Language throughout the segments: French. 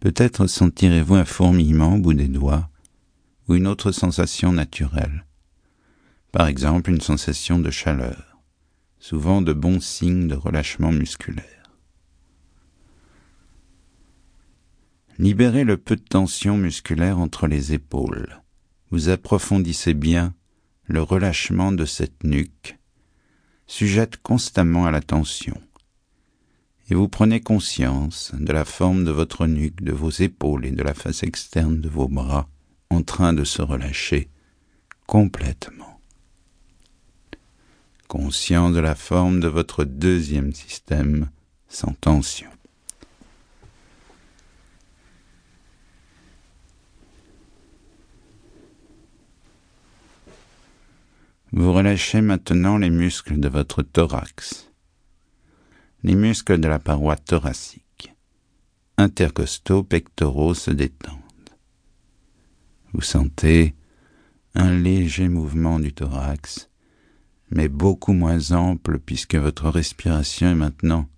Peut-être sentirez-vous un fourmillement au bout des doigts ou une autre sensation naturelle. Par exemple, une sensation de chaleur, souvent de bons signes de relâchement musculaire. Libérez le peu de tension musculaire entre les épaules. Vous approfondissez bien le relâchement de cette nuque, sujette constamment à la tension et vous prenez conscience de la forme de votre nuque, de vos épaules et de la face externe de vos bras en train de se relâcher complètement. Conscience de la forme de votre deuxième système sans tension. Vous relâchez maintenant les muscles de votre thorax les muscles de la paroi thoracique, intercostaux, pectoraux se détendent. Vous sentez un léger mouvement du thorax, mais beaucoup moins ample puisque votre respiration est maintenant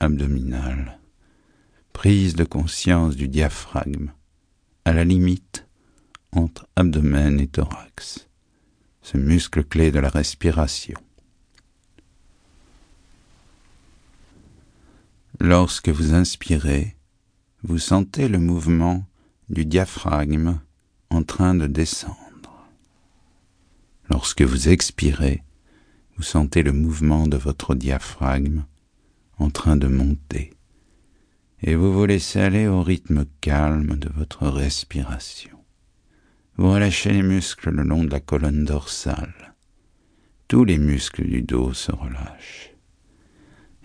abdominale. Prise de conscience du diaphragme, à la limite entre abdomen et thorax, ce muscle clé de la respiration. Lorsque vous inspirez, vous sentez le mouvement du diaphragme en train de descendre. Lorsque vous expirez, vous sentez le mouvement de votre diaphragme en train de monter et vous vous laissez aller au rythme calme de votre respiration. Vous relâchez les muscles le long de la colonne dorsale. Tous les muscles du dos se relâchent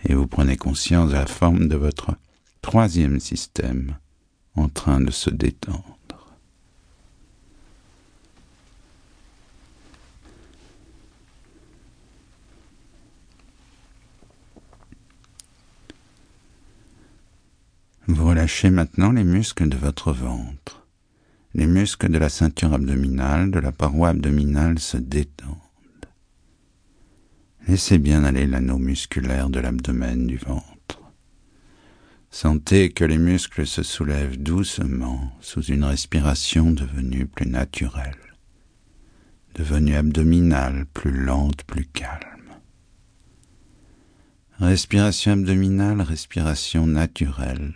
et vous prenez conscience de la forme de votre troisième système en train de se détendre. Vous relâchez maintenant les muscles de votre ventre. Les muscles de la ceinture abdominale, de la paroi abdominale se détendent. Laissez bien aller l'anneau musculaire de l'abdomen du ventre. Sentez que les muscles se soulèvent doucement sous une respiration devenue plus naturelle, devenue abdominale, plus lente, plus calme. Respiration abdominale, respiration naturelle,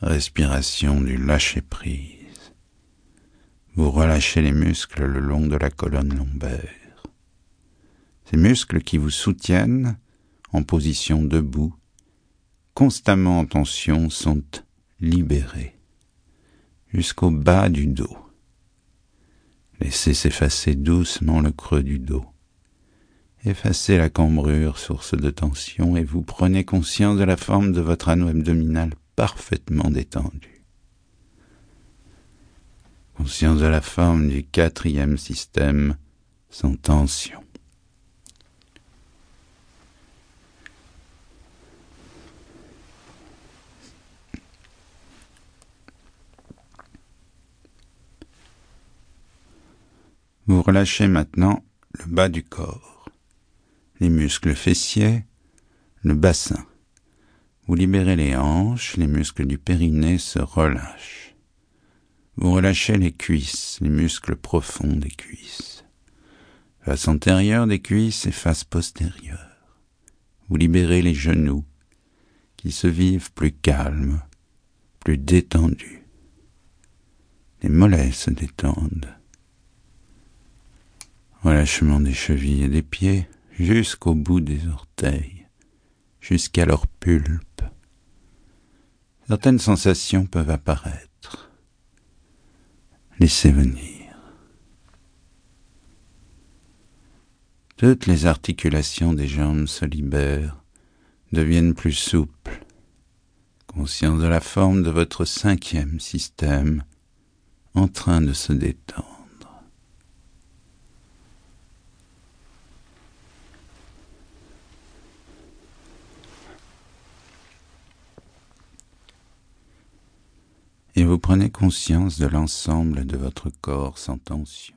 respiration du lâcher-prise. Vous relâchez les muscles le long de la colonne lombaire. Ces muscles qui vous soutiennent en position debout, constamment en tension, sont libérés jusqu'au bas du dos. Laissez s'effacer doucement le creux du dos. Effacez la cambrure, source de tension, et vous prenez conscience de la forme de votre anneau abdominal parfaitement détendu. Conscience de la forme du quatrième système sans tension. Vous relâchez maintenant le bas du corps, les muscles fessiers, le bassin. Vous libérez les hanches, les muscles du périnée se relâchent. Vous relâchez les cuisses, les muscles profonds des cuisses. Face antérieure des cuisses et face postérieure. Vous libérez les genoux, qui se vivent plus calmes, plus détendus. Les mollets se détendent relâchement des chevilles et des pieds jusqu'au bout des orteils, jusqu'à leur pulpe. Certaines sensations peuvent apparaître. Laissez venir. Toutes les articulations des jambes se libèrent, deviennent plus souples. Conscience de la forme de votre cinquième système en train de se détendre. Et vous prenez conscience de l'ensemble de votre corps sans tension.